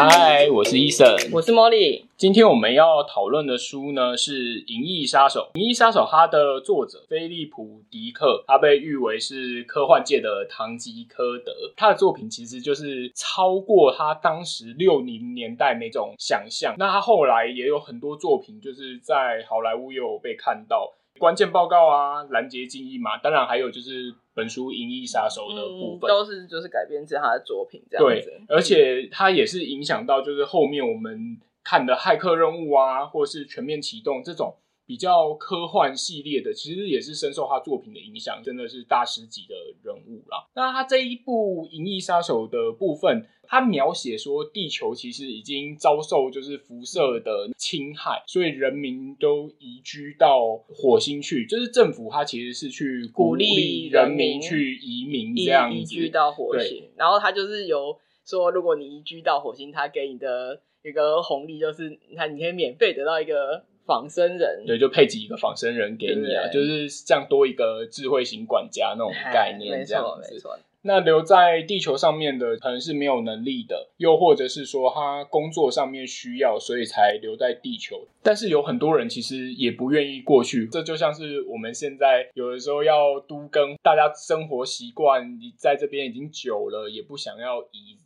嗨，我是 Eason，我是 Molly。今天我们要讨论的书呢是《银翼杀手》。《银翼杀手》它的作者菲利普·迪克，他被誉为是科幻界的唐吉诃德。他的作品其实就是超过他当时六零年代那种想象。那他后来也有很多作品，就是在好莱坞也有被看到。关键报告啊，拦截记忆嘛，当然还有就是本书《银翼杀手》的部分，嗯、都是就是改编自他的作品这样子。对，而且它也是影响到就是后面我们看的《骇客任务》啊，或是《全面启动》这种比较科幻系列的，其实也是深受他作品的影响，真的是大师级的人物啦。那他这一部《银翼杀手》的部分。他描写说，地球其实已经遭受就是辐射的侵害，所以人民都移居到火星去。就是政府他其实是去鼓励人民去移民这样移，移居到火星。然后他就是有说，如果你移居到火星，他给你的一个红利就是，你看你可以免费得到一个仿生人，对，就配几个仿生人给你啊，就是这样多一个智慧型管家那种概念，这样子。没错，没错。那留在地球上面的可能是没有能力的，又或者是说他工作上面需要，所以才留在地球。但是有很多人其实也不愿意过去，这就像是我们现在有的时候要都跟，大家生活习惯你在这边已经久了，也不想要移。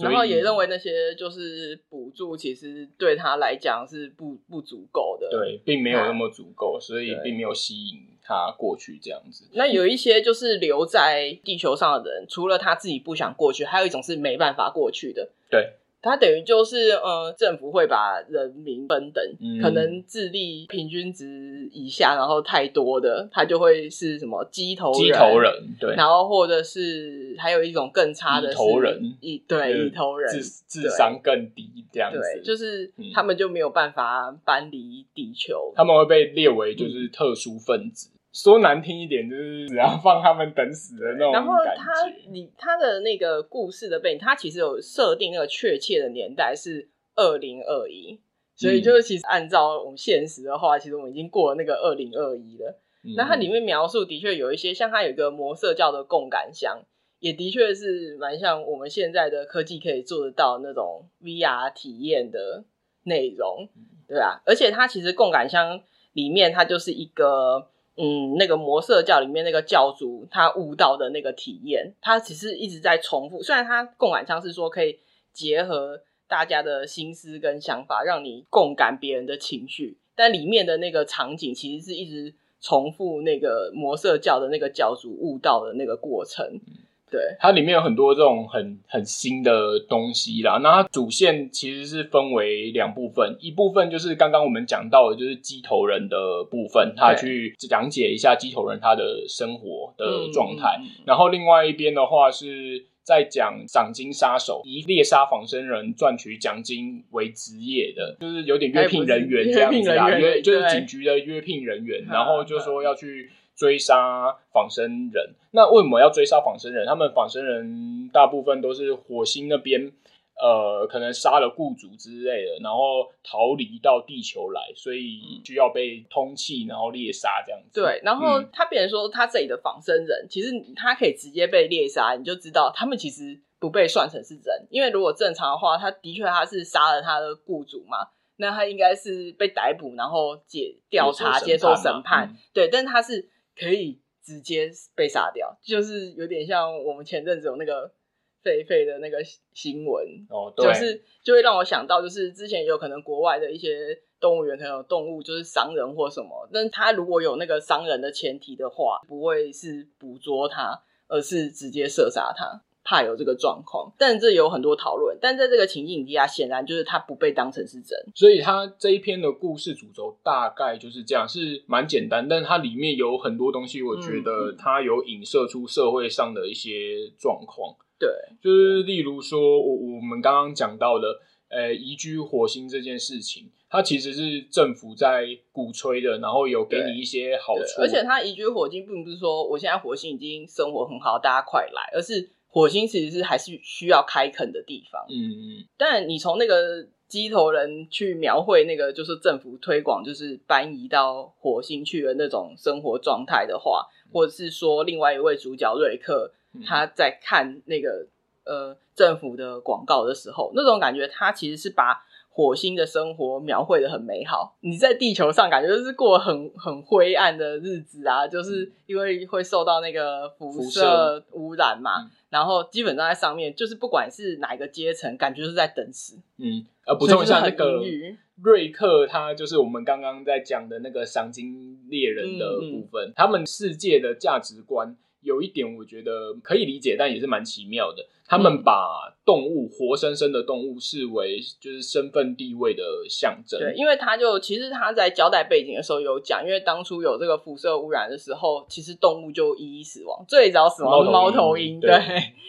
然后也认为那些就是补助，其实对他来讲是不不足够的，对，并没有那么足够，所以并没有吸引他过去这样子。那有一些就是留在地球上的人，除了他自己不想过去，还有一种是没办法过去的，对。他等于就是呃，政府会把人民分等，嗯、可能智力平均值以下，然后太多的，他就会是什么鸡头人，鸡头人，对，然后或者是还有一种更差的头人，蚁对蚁头人智智商更低这样子，对，就是他们就没有办法搬离地球，他们会被列为就是特殊分子。嗯说难听一点，就是只要放他们等死的那种。然后他，你他的那个故事的背景，他其实有设定那个确切的年代是二零二一，所以就是其实按照我们现实的话，其实我们已经过了那个二零二一了。那、嗯、它里面描述的确有一些，像它有一个魔色教的共感箱，也的确是蛮像我们现在的科技可以做得到那种 VR 体验的内容，对吧？而且它其实共感箱里面，它就是一个。嗯，那个魔色教里面那个教主他悟道的那个体验，他其实一直在重复。虽然他共感箱是说可以结合大家的心思跟想法，让你共感别人的情绪，但里面的那个场景其实是一直重复那个魔色教的那个教主悟道的那个过程。对，它里面有很多这种很很新的东西啦。那它主线其实是分为两部分，一部分就是刚刚我们讲到的，就是鸡头人的部分，他去讲解一下鸡头人他的生活的状态。然后另外一边的话是在讲赏金杀手，以猎杀仿生人赚取奖金为职业的，就是有点约聘人员这样子啊，约就是警局的约聘人员，然后就说要去。追杀仿生人，那为什么要追杀仿生人？他们仿生人大部分都是火星那边，呃，可能杀了雇主之类的，然后逃离到地球来，所以需要被通缉，然后猎杀这样子。对，然后他别人说，他这里的仿生人，其实他可以直接被猎杀，你就知道他们其实不被算成是人，因为如果正常的话，他的确他是杀了他的雇主嘛，那他应该是被逮捕，然后解调查、接受审判，嗯、对，但是他是。可以直接被杀掉，就是有点像我们前阵子有那个狒狒的那个新闻哦，对，就是就会让我想到，就是之前有可能国外的一些动物园，可能有动物就是伤人或什么，但他如果有那个伤人的前提的话，不会是捕捉它，而是直接射杀它。怕有这个状况，但这有很多讨论。但在这个情境底下，显然就是他不被当成是真。所以他这一篇的故事主轴大概就是这样，是蛮简单。但它里面有很多东西，我觉得它有影射出社会上的一些状况。对，就是例如说，我我们刚刚讲到的，呃，移居火星这件事情，它其实是政府在鼓吹的，然后有给你一些好处。而且它移居火星，并不是说我现在火星已经生活很好，大家快来，而是。火星其实是还是需要开垦的地方，嗯嗯。但你从那个机头人去描绘那个，就是政府推广，就是搬移到火星去的那种生活状态的话，或者是说另外一位主角瑞克他在看那个呃政府的广告的时候，那种感觉，他其实是把火星的生活描绘的很美好。你在地球上感觉就是过很很灰暗的日子啊，就是因为会受到那个辐射污染嘛。然后基本上在上面，就是不管是哪一个阶层，感觉就是在等死。嗯，呃，补充一下那个瑞克，他就是我们刚刚在讲的那个赏金猎人的部分，嗯嗯、他们世界的价值观有一点，我觉得可以理解，但也是蛮奇妙的。他们把动物，活生生的动物视为就是身份地位的象征。对，因为他就其实他在交代背景的时候有讲，因为当初有这个辐射污染的时候，其实动物就一一死亡，最早死亡是猫头鹰。对，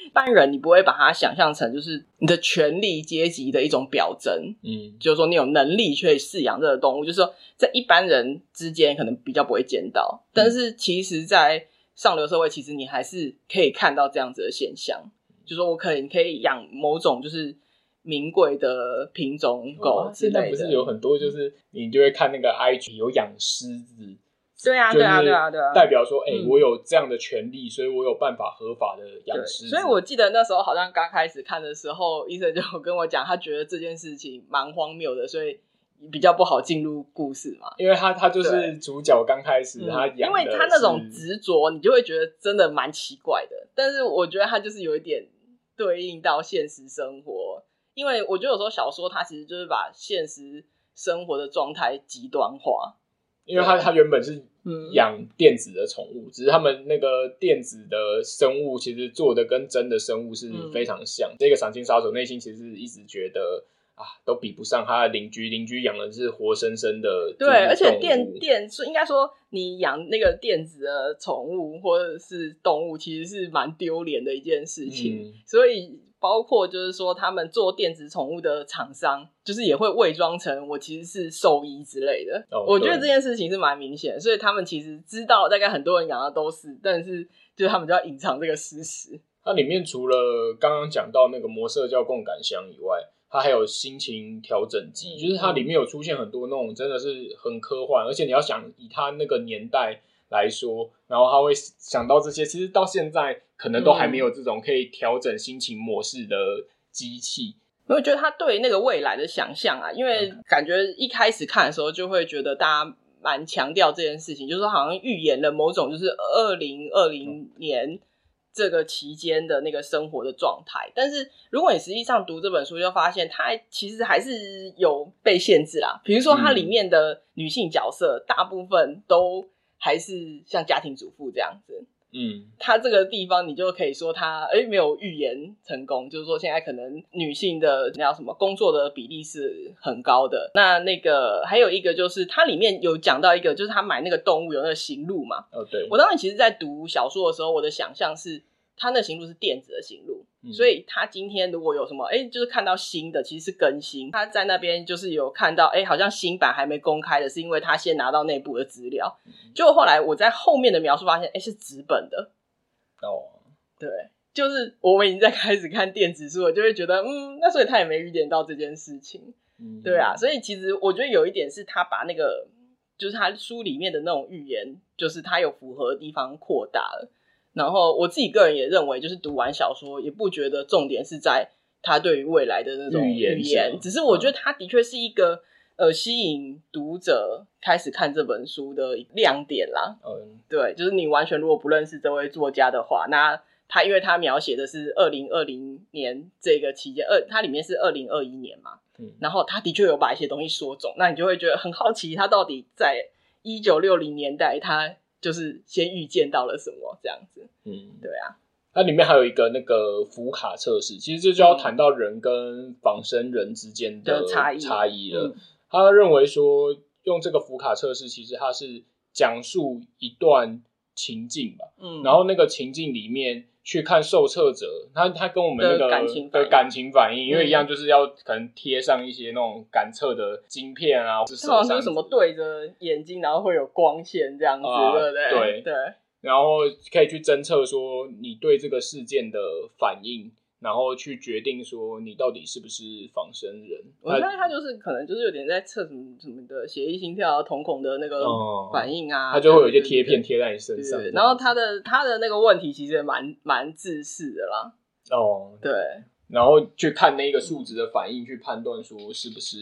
一般人你不会把它想象成就是你的权力阶级的一种表征。嗯，就是说你有能力去饲养这个动物，就是说在一般人之间可能比较不会见到，但是其实，在上流社会，其实你还是可以看到这样子的现象。就说我可以可以养某种就是名贵的品种狗之类的。现在不是有很多就是你就会看那个 IG 有养狮子，对啊对啊对啊对啊，代表说哎、欸、我有这样的权利，所以我有办法合法的养狮子。所以我记得那时候好像刚开始看的时候，医生就跟我讲，他觉得这件事情蛮荒谬的，所以。比较不好进入故事嘛，因为他他就是主角刚开始他养，因为他那种执着，你就会觉得真的蛮奇怪的。但是我觉得他就是有一点对应到现实生活，因为我觉得有时候小说它其实就是把现实生活的状态极端化。因为他他原本是养电子的宠物，只是他们那个电子的生物其实做的跟真的生物是非常像。这个赏金杀手内心其实一直觉得。啊，都比不上他的邻居，邻居养的是活生生的。对，而且电电是应该说，你养那个电子的宠物或者是动物，其实是蛮丢脸的一件事情。嗯、所以，包括就是说，他们做电子宠物的厂商，就是也会伪装成我其实是兽医之类的。哦、我觉得这件事情是蛮明显，所以他们其实知道，大概很多人养的都是，但是就是他们就要隐藏这个事实。它里面除了刚刚讲到那个魔色叫共感箱以外，它还有心情调整机，就是它里面有出现很多那种真的是很科幻，而且你要想以它那个年代来说，然后他会想到这些，其实到现在可能都还没有这种可以调整心情模式的机器。我觉得他对那个未来的想象啊，因为感觉一开始看的时候就会觉得大家蛮强调这件事情，就是说好像预言了某种就是二零二零年。这个期间的那个生活的状态，但是如果你实际上读这本书，就发现它其实还是有被限制啦。比如说，它里面的女性角色大部分都还是像家庭主妇这样子。嗯，他这个地方你就可以说他哎没有预言成功，就是说现在可能女性的那叫什么工作的比例是很高的。那那个还有一个就是它里面有讲到一个，就是他买那个动物有那个行路嘛。哦，对。我当时其实，在读小说的时候，我的想象是他那行路是电子的型录。所以他今天如果有什么，哎、欸，就是看到新的，其实是更新。他在那边就是有看到，哎、欸，好像新版还没公开的，是因为他先拿到内部的资料。结果后来我在后面的描述发现，哎、欸，是纸本的。哦，对，就是我们已经在开始看电子书，了就会觉得，嗯，那所以他也没预见到这件事情。嗯，对啊，所以其实我觉得有一点是他把那个，就是他书里面的那种预言，就是他有符合的地方扩大了。然后我自己个人也认为，就是读完小说也不觉得重点是在他对于未来的那种预言，只是我觉得他的确是一个、嗯、呃吸引读者开始看这本书的亮点啦。嗯，对，就是你完全如果不认识这位作家的话，那他因为他描写的是二零二零年这个期间，二它里面是二零二一年嘛，嗯，然后他的确有把一些东西说中，那你就会觉得很好奇，他到底在一九六零年代他。就是先预见到了什么这样子，嗯，对啊。它里面还有一个那个福卡测试，其实这就要谈到人跟仿生人之间的差异差异了。他认为说，用这个福卡测试，其实它是讲述一段情境吧，嗯，然后那个情境里面。去看受测者，他他跟我们那个感情的感情反应，因为一样就是要可能贴上一些那种感测的晶片啊，是好像什么对着眼睛，然后会有光线这样子，啊、对不对？对对，然后可以去侦测说你对这个事件的反应。然后去决定说你到底是不是仿生人。我猜他就是可能就是有点在测什么什么的血液、心跳、瞳孔的那个反应啊。他就会有一些贴片贴在你身上。然后他的他的那个问题其实也蛮蛮自私的啦。哦，对，然后去看那个数值的反应，去判断说是不是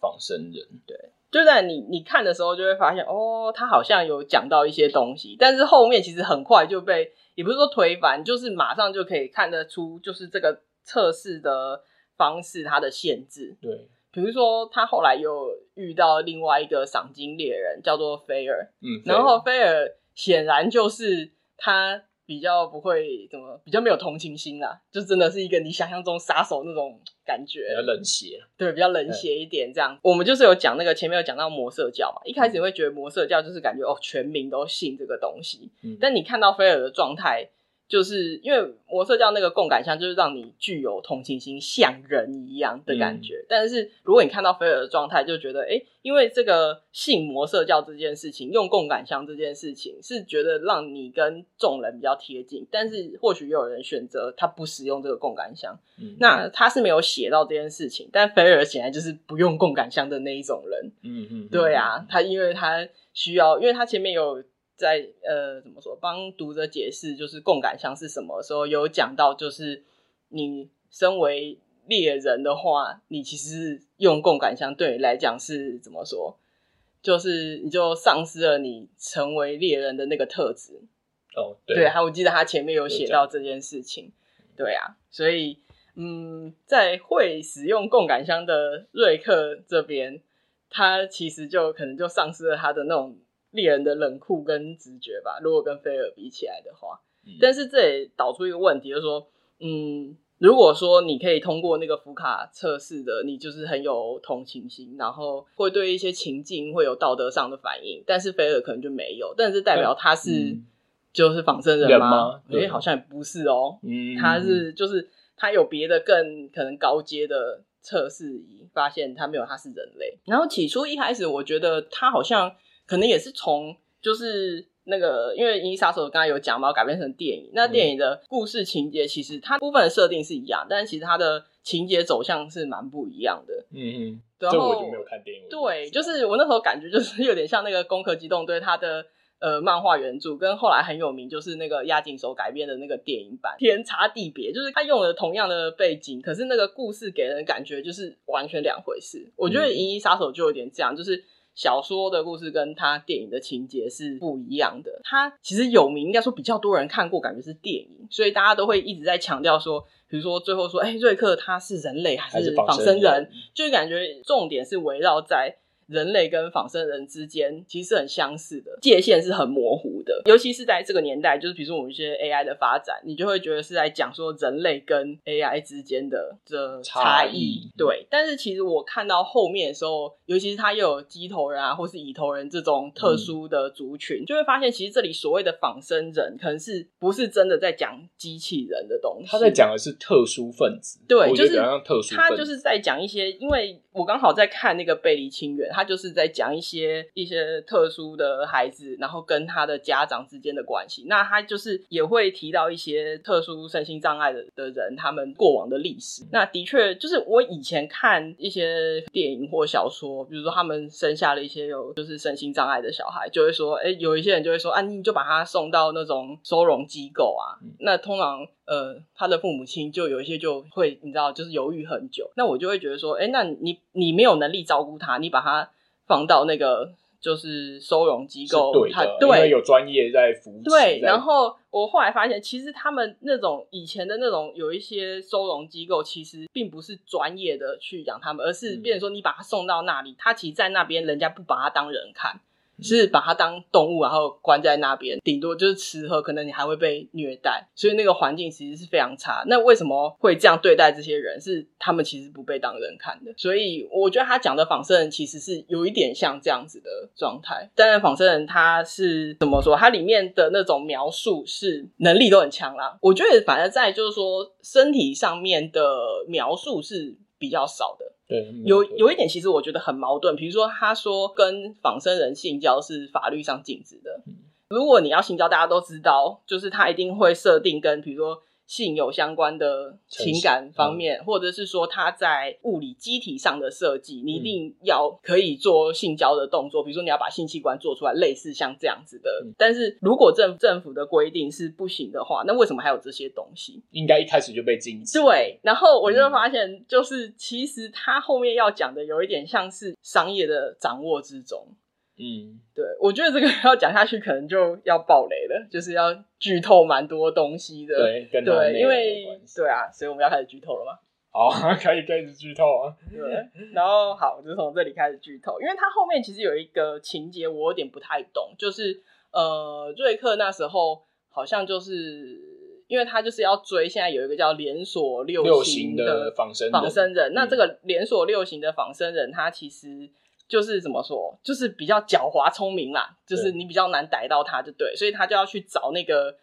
仿生人。对，就在你你看的时候，就会发现哦，他好像有讲到一些东西，但是后面其实很快就被，也不是说推翻，就是马上就可以看得出，就是这个测试的方式它的限制。对。比如说，他后来又遇到另外一个赏金猎人，叫做菲尔。嗯，然后菲尔显然就是他比较不会怎么，比较没有同情心啦，就真的是一个你想象中杀手那种感觉，比较冷血。对，比较冷血一点这样。我们就是有讲那个前面有讲到魔色教嘛，一开始你会觉得魔色教就是感觉哦，全民都信这个东西。嗯，但你看到菲尔的状态。就是因为魔色教那个共感箱，就是让你具有同情心，像人一样的感觉。嗯、但是如果你看到菲尔的状态，就觉得哎、欸，因为这个信魔色教这件事情，用共感箱这件事情，是觉得让你跟众人比较贴近。但是或许又有人选择他不使用这个共感箱，嗯、那他是没有写到这件事情。但菲尔显然就是不用共感箱的那一种人。嗯嗯，对啊，他因为他需要，因为他前面有。在呃，怎么说？帮读者解释就是共感箱是什么时候，有讲到，就是你身为猎人的话，你其实用共感箱对你来讲是怎么说？就是你就丧失了你成为猎人的那个特质。哦，对，对，还我记得他前面有写到这件事情。对啊，所以嗯，在会使用共感箱的瑞克这边，他其实就可能就丧失了他的那种。猎人的冷酷跟直觉吧，如果跟菲尔比起来的话，嗯、但是这也导出一个问题，就是说，嗯，如果说你可以通过那个福卡测试的，你就是很有同情心，然后会对一些情境会有道德上的反应，但是菲尔可能就没有，但是代表他是、嗯、就是仿生人吗？哎、欸，好像也不是哦、喔，嗯，他是就是他有别的更可能高阶的测试仪，发现他没有，他是人类。然后起初一开始，我觉得他好像。可能也是从就是那个，因为《银翼杀手》刚才有讲嘛，改编成电影。那电影的故事情节其实它部分的设定是一样，但是其实它的情节走向是蛮不一样的。嗯嗯，然后我就没有看电影。对，就是我那时候感觉就是有点像那个《攻壳机动队》它的呃漫画原著，跟后来很有名就是那个押井守改编的那个电影版，天差地别。就是他用了同样的背景，可是那个故事给人的感觉就是完全两回事。我觉得《银翼杀手》就有点这样，就是。小说的故事跟他电影的情节是不一样的。他其实有名，应该说比较多人看过，感觉是电影，所以大家都会一直在强调说，比如说最后说，哎、欸，瑞克他是人类还是仿生人？生人就感觉重点是围绕在。人类跟仿生人之间其实是很相似的，界限是很模糊的。尤其是在这个年代，就是比如说我们一些 AI 的发展，你就会觉得是在讲说人类跟 AI 之间的这差异。差。对，但是其实我看到后面的时候，尤其是他又有机头人啊，或是蚁头人这种特殊的族群，嗯、就会发现其实这里所谓的仿生人，可能是不是真的在讲机器人的东西？他在讲的是特殊分子。对，就是特殊，他就是在讲一些，因为我刚好在看那个背离清源。他就是在讲一些一些特殊的孩子，然后跟他的家长之间的关系。那他就是也会提到一些特殊身心障碍的的人，他们过往的历史。那的确就是我以前看一些电影或小说，比如说他们生下了一些有就是身心障碍的小孩，就会说，哎，有一些人就会说，啊，你就把他送到那种收容机构啊。那通常呃，他的父母亲就有一些就会你知道，就是犹豫很久。那我就会觉得说，哎，那你你没有能力照顾他，你把他。放到那个就是收容机构，对的，他对，因为有专业在扶持。对，然后我后来发现，其实他们那种以前的那种有一些收容机构，其实并不是专业的去养他们，而是变成说你把他送到那里，嗯、他其实在那边人家不把他当人看。是把它当动物，然后关在那边，顶多就是吃喝，可能你还会被虐待，所以那个环境其实是非常差。那为什么会这样对待这些人？是他们其实不被当人看的。所以我觉得他讲的仿生人其实是有一点像这样子的状态。但是仿生人他是怎么说？他里面的那种描述是能力都很强啦。我觉得反而在就是说身体上面的描述是比较少的。对，有有一点其实我觉得很矛盾，比如说他说跟仿生人性交是法律上禁止的。如果你要性交，大家都知道，就是他一定会设定跟比如说性有相关的情感方面，嗯、或者是说他在物理机体上的设计，你一定要可以做性交的动作，比如说你要把性器官做出来，类似像这样子的。嗯、但是如果政政府的规定是不行的话，那为什么还有这些东西？应该一开始就被禁止。对，然后我就发现，就是其实他后面要讲的有一点像是商业的掌握之中。嗯，对，我觉得这个 要讲下去，可能就要爆雷了，就是要剧透蛮多东西的。对，跟对，因为对啊，所以我们要开始剧透了吗？好，可以开始剧透啊。对，然后好，我就从这里开始剧透，因为它后面其实有一个情节，我有点不太懂，就是呃，瑞克那时候好像就是因为他就是要追，现在有一个叫连锁六型的仿生仿生人，那这个连锁六型的仿生人，他其实。就是怎么说，就是比较狡猾聪明啦，就是你比较难逮到他，就对，所以他就要去找那个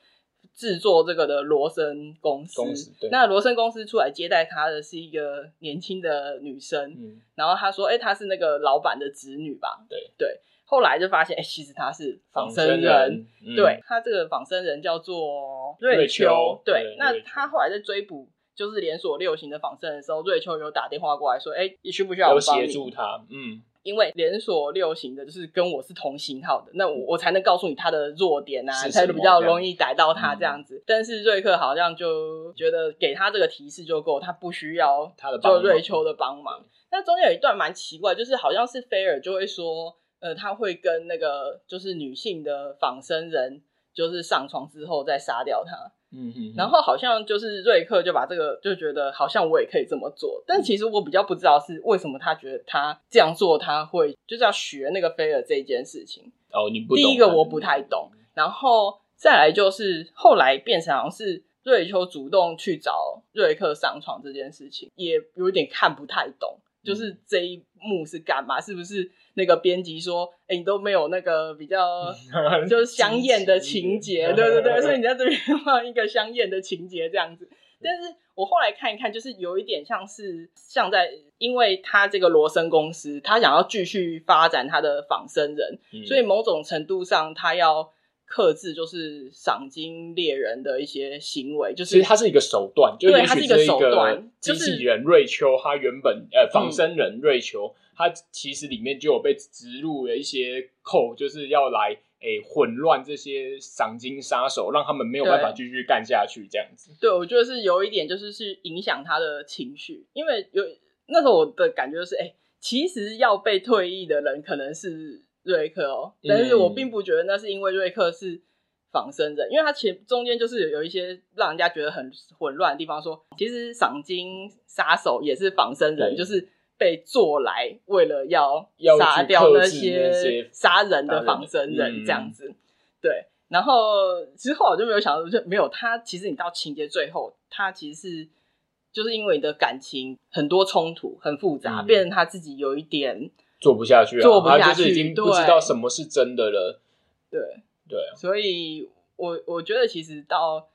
制作这个的罗森公司。公司对，那罗森公司出来接待他的是一个年轻的女生，嗯，然后他说，哎、欸，她是那个老板的侄女吧？对对，后来就发现，哎、欸，其实她是仿生人，生人嗯、对，他这个仿生人叫做瑞秋，对，对，那他后来在追捕就是连锁六型的仿生人的时候，瑞秋有打电话过来说，哎、欸，你需不需要我协助他？嗯。因为连锁六型的，就是跟我是同型号的，那我我才能告诉你他的弱点啊，才比较容易逮到他这样子。嗯、但是瑞克好像就觉得给他这个提示就够，他不需要他的就瑞秋的帮忙。那中间有一段蛮奇怪，就是好像是菲尔就会说，呃，他会跟那个就是女性的仿生人，就是上床之后再杀掉他。嗯嗯，然后好像就是瑞克就把这个就觉得好像我也可以这么做，但其实我比较不知道是为什么他觉得他这样做他会就是要学那个菲尔这件事情。哦，你不懂。第一个我不太懂，然后再来就是后来变成好像是瑞秋主动去找瑞克上床这件事情，也有点看不太懂，就是这一幕是干嘛？是不是？那个编辑说：“哎、欸，你都没有那个比较 就是香艳的情节，对对对，所以你在这边放一个香艳的情节这样子。但是我后来看一看，就是有一点像是像在，因为他这个罗森公司，他想要继续发展他的仿生人，嗯、所以某种程度上他要。”克制就是赏金猎人的一些行为，就是其实它是一个手段，就也许是一个手段。机器人瑞秋，他原本呃仿生人瑞秋，他其实里面就有被植入了一些扣，就是要来诶混乱这些赏金杀手，让他们没有办法继续干下去这样子。对，我觉得是有一点，就是是影响他的情绪，因为有那时候我的感觉就是，哎，其实要被退役的人可能是。瑞克哦，但是我并不觉得那是因为瑞克是仿生人，嗯、因为他前中间就是有一些让人家觉得很混乱的地方说。说其实赏金杀手也是仿生人，就是被做来为了要杀掉那些杀人的仿生人这样子。嗯、对，然后之后我就没有想到，就没有他。其实你到情节最后，他其实是就是因为你的感情很多冲突很复杂，嗯、变成他自己有一点。做不下去了，做不下去，他就是已经不知道什么是真的了。对对，所以我我觉得其实到。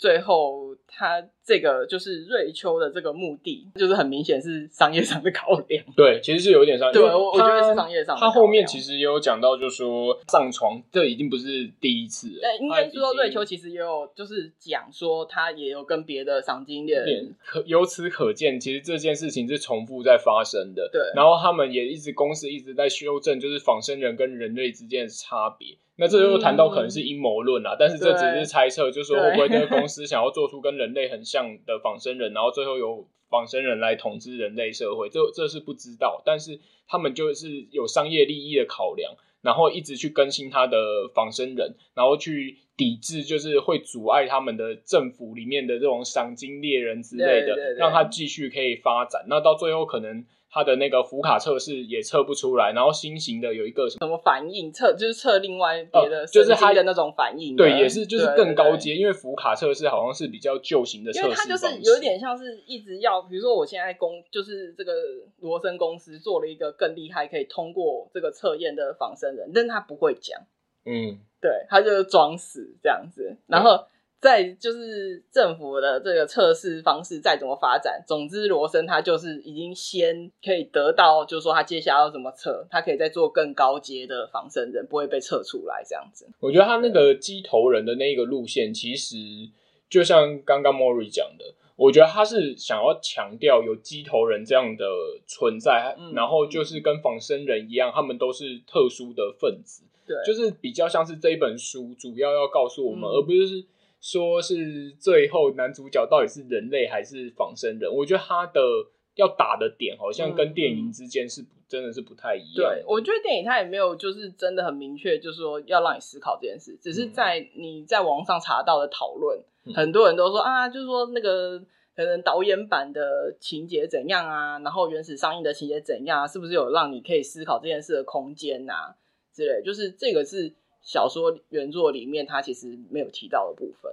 最后，他这个就是瑞秋的这个目的，就是很明显是商业上的考量。对，其实是有点商业。对，我觉得是商业上。他后面其实也有讲到，就是说上床，这已经不是第一次了。对，应该说瑞秋其实也有，就是讲说他也有跟别的赏金猎人。可由此可见，其实这件事情是重复在发生的。对，然后他们也一直公司一直在修正，就是仿生人跟人类之间的差别。那这又谈到可能是阴谋论啦，嗯、但是这只是猜测，就是说会不会这个公司想要做出跟人类很像的仿生人，然后最后由仿生人来统治人类社会，这这是不知道，但是他们就是有商业利益的考量，然后一直去更新他的仿生人，然后去抵制，就是会阻碍他们的政府里面的这种赏金猎人之类的，让他继续可以发展，那到最后可能。他的那个福卡测试也测不出来，然后新型的有一个什么什么反应测，就是测另外别的，就是他的那种反应。对，也是就是更高阶，因为福卡测试好像是比较旧型的测试，因为它就是有点像是一直要，比如说我现在公就是这个罗森公司做了一个更厉害可以通过这个测验的仿生人，但他不会讲，嗯，对，他就是装死这样子，然后。在就是政府的这个测试方式再怎么发展，总之罗森他就是已经先可以得到，就是说他接下来要怎么测，他可以再做更高阶的仿生人，不会被测出来这样子。我觉得他那个机头人的那个路线，其实就像刚刚 Mori 讲的，我觉得他是想要强调有机头人这样的存在，嗯、然后就是跟仿生人一样，他们都是特殊的分子。对，就是比较像是这一本书主要要告诉我们，嗯、而不是说是最后男主角到底是人类还是仿生人。我觉得他的要打的点好像跟电影之间是真的是不太一样。对，我觉得电影它也没有就是真的很明确，就是说要让你思考这件事，只是在你在网上查到的讨论，嗯、很多人都说啊，就是说那个可能导演版的情节怎样啊，然后原始上映的情节怎样啊，是不是有让你可以思考这件事的空间啊？之类，就是这个是小说原作里面他其实没有提到的部分。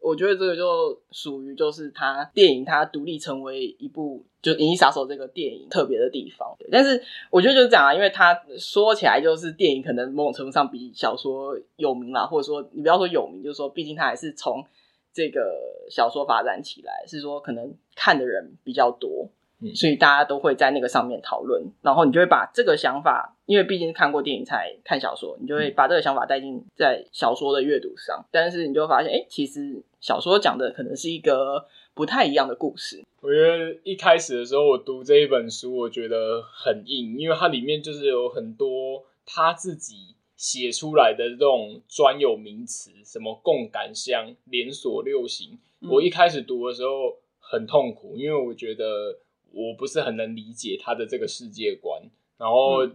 我觉得这个就属于就是他电影他独立成为一部就《银翼杀手》这个电影特别的地方。但是我觉得就是这样啊，因为他说起来就是电影可能某种程度上比小说有名啦，或者说你不要说有名，就是说毕竟他还是从这个小说发展起来，是说可能看的人比较多。所以大家都会在那个上面讨论，然后你就会把这个想法，因为毕竟看过电影才看小说，你就会把这个想法带进在小说的阅读上。但是你就会发现，哎，其实小说讲的可能是一个不太一样的故事。我觉得一开始的时候，我读这一本书，我觉得很硬，因为它里面就是有很多他自己写出来的这种专有名词，什么共感箱、连锁六型。我一开始读的时候很痛苦，因为我觉得。我不是很能理解他的这个世界观，然后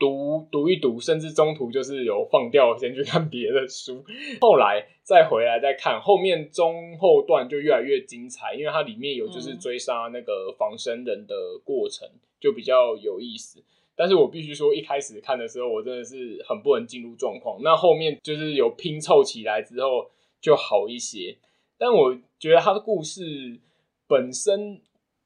读读一读，甚至中途就是有放掉，先去看别的书，后来再回来再看，后面中后段就越来越精彩，因为它里面有就是追杀那个仿生人的过程，就比较有意思。但是我必须说，一开始看的时候，我真的是很不能进入状况。那后面就是有拼凑起来之后就好一些，但我觉得他的故事本身。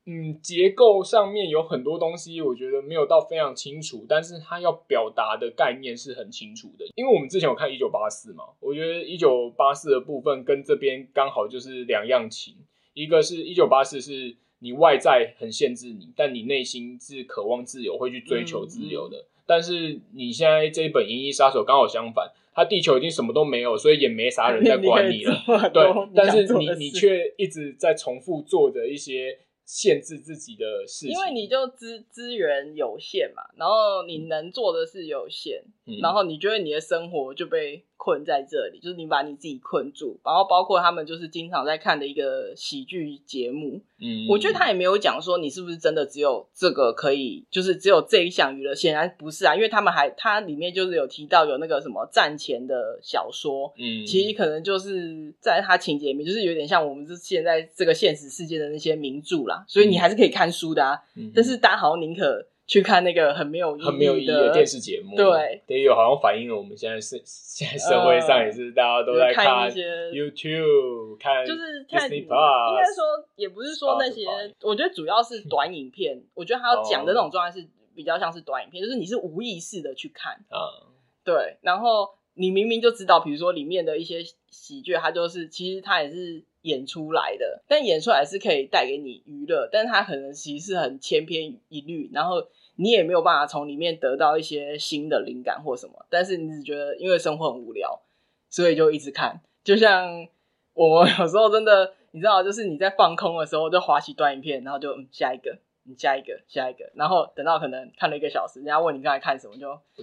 嗯，结构上面有很多东西，我觉得没有到非常清楚，但是他要表达的概念是很清楚的。因为我们之前有看《一九八四》嘛，我觉得《一九八四》的部分跟这边刚好就是两样情。一个是一九八四，是你外在很限制你，但你内心是渴望自由，会去追求自由的。嗯嗯、但是你现在这一本《银翼杀手》刚好相反，他地球已经什么都没有，所以也没啥人在 管你了。你对，但是你你却一直在重复做着一些。限制自己的事情，因为你就资资源有限嘛，然后你能做的事有限，嗯、然后你觉得你的生活就被困在这里，就是你把你自己困住，然后包括他们就是经常在看的一个喜剧节目，嗯，我觉得他也没有讲说你是不是真的只有这个可以，就是只有这一项娱乐，显然不是啊，因为他们还他里面就是有提到有那个什么战前的小说，嗯，其实可能就是在他情节里面，就是有点像我们这现在这个现实世界的那些名著啦，所以你还是可以看书的啊，嗯、但是大家好像宁可。去看那个很没有意义的，很没有意义的电视节目，对，也有好像反映了我们现在是 现在社会上也是大家都在看，YouTube，看就是看，Disney Plus，应该说也不是说那些，我觉得主要是短影片，我觉得他要讲的那种状态是比较像是短影片，就是你是无意识的去看，啊，对，然后你明明就知道，比如说里面的一些喜剧，它就是其实它也是。演出来的，但演出来是可以带给你娱乐，但是它可能其实是很千篇一律，然后你也没有办法从里面得到一些新的灵感或什么，但是你只觉得因为生活很无聊，所以就一直看。就像我有时候真的，你知道，就是你在放空的时候就滑起短影片，然后就，下一个，你下一个，下一个，然后等到可能看了一个小时，人家问你刚才看什么就。不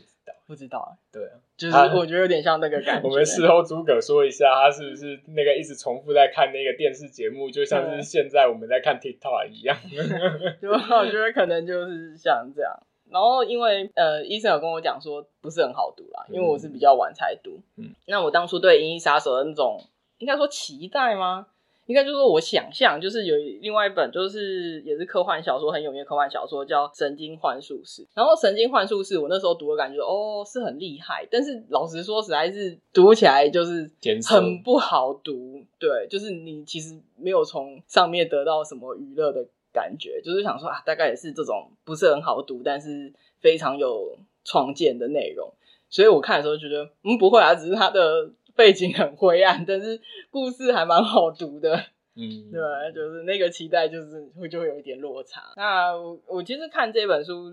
道啊，对啊，就是我觉得有点像那个感觉。我们事后诸葛说一下，他是不是那个一直重复在看那个电视节目，就像是现在我们在看 TikTok 一样。就我觉得可能就是像这样。然后因为呃，医生有跟我讲说不是很好读啦，因为我是比较晚才读。嗯，那我当初对《银翼杀手》的那种应该说期待吗？应该就是说我想象，就是有另外一本，就是也是科幻小说很有名的科幻小说，叫《神经幻术士》。然后《神经幻术士》，我那时候读的感觉，哦，是很厉害。但是老实说，实在是读起来就是很不好读。对，就是你其实没有从上面得到什么娱乐的感觉，就是想说啊，大概也是这种不是很好读，但是非常有创建的内容。所以我看的时候觉得，嗯，不会啊，只是他的。背景很灰暗，但是故事还蛮好读的，嗯，对，就是那个期待就是会就会有一点落差。那我，我其实看这本书，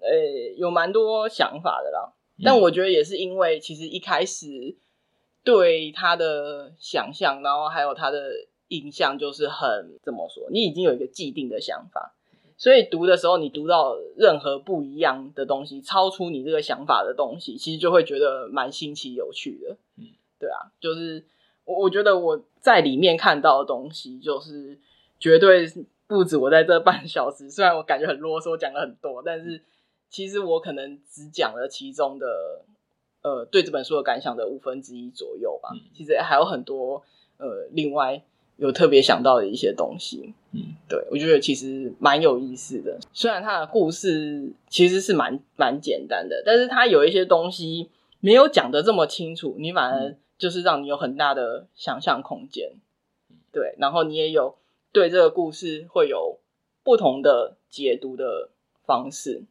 呃、欸，有蛮多想法的啦，嗯、但我觉得也是因为其实一开始对他的想象，然后还有他的印象就是很怎么说，你已经有一个既定的想法，所以读的时候你读到任何不一样的东西，超出你这个想法的东西，其实就会觉得蛮新奇有趣的。嗯，对啊，就是我我觉得我在里面看到的东西，就是绝对不止我在这半小时，虽然我感觉很啰嗦，讲了很多，但是其实我可能只讲了其中的。呃，对这本书的感想的五分之一左右吧。嗯、其实还有很多呃，另外有特别想到的一些东西。嗯，对，我觉得其实蛮有意思的。虽然它的故事其实是蛮蛮简单的，但是它有一些东西没有讲得这么清楚，你反而就是让你有很大的想象空间。对，然后你也有对这个故事会有不同的解读的方式，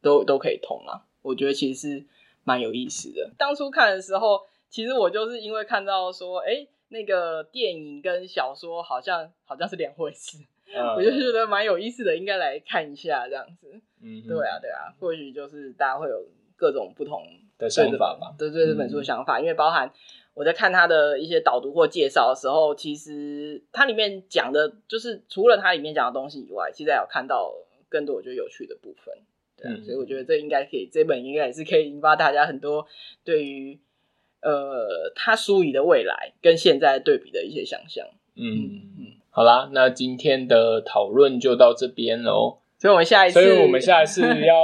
都都可以通啊。我觉得其实是。蛮有意思的。当初看的时候，其实我就是因为看到说，哎、欸，那个电影跟小说好像好像是两回事，嗯、我就觉得蛮有意思的，应该来看一下这样子。嗯，对啊，对啊，或许就是大家会有各种不同的想法吧，对对这本书的想法，嗯、因为包含我在看他的一些导读或介绍的时候，其实它里面讲的，就是除了它里面讲的东西以外，其实还有看到更多我觉得有趣的部分。对、啊，所以我觉得这应该可以，这本应该也是可以引发大家很多对于呃他书里的未来跟现在对比的一些想象。嗯嗯，好啦，那今天的讨论就到这边喽。所以我们下一次，所以我们下一次要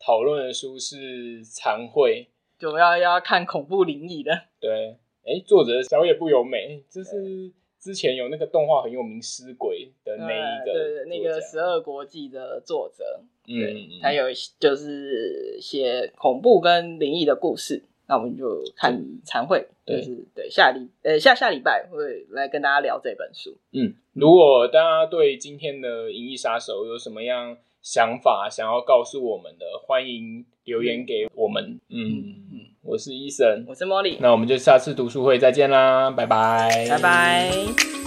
讨论的书是《残会》，就要要看恐怖灵异的。对，哎，作者小野不由美，就是。之前有那个动画很有名《尸鬼》的那一个，对对，那个十二国记的作者，嗯，他有就是写恐怖跟灵异的故事。那我们就看残会，就是对下礼呃下下礼拜会来跟大家聊这本书。嗯，如果大家对今天的《银翼杀手》有什么样想法，想要告诉我们的，欢迎留言给我们。嗯嗯。我是医生，我是茉莉，那我们就下次读书会再见啦，拜拜，拜拜。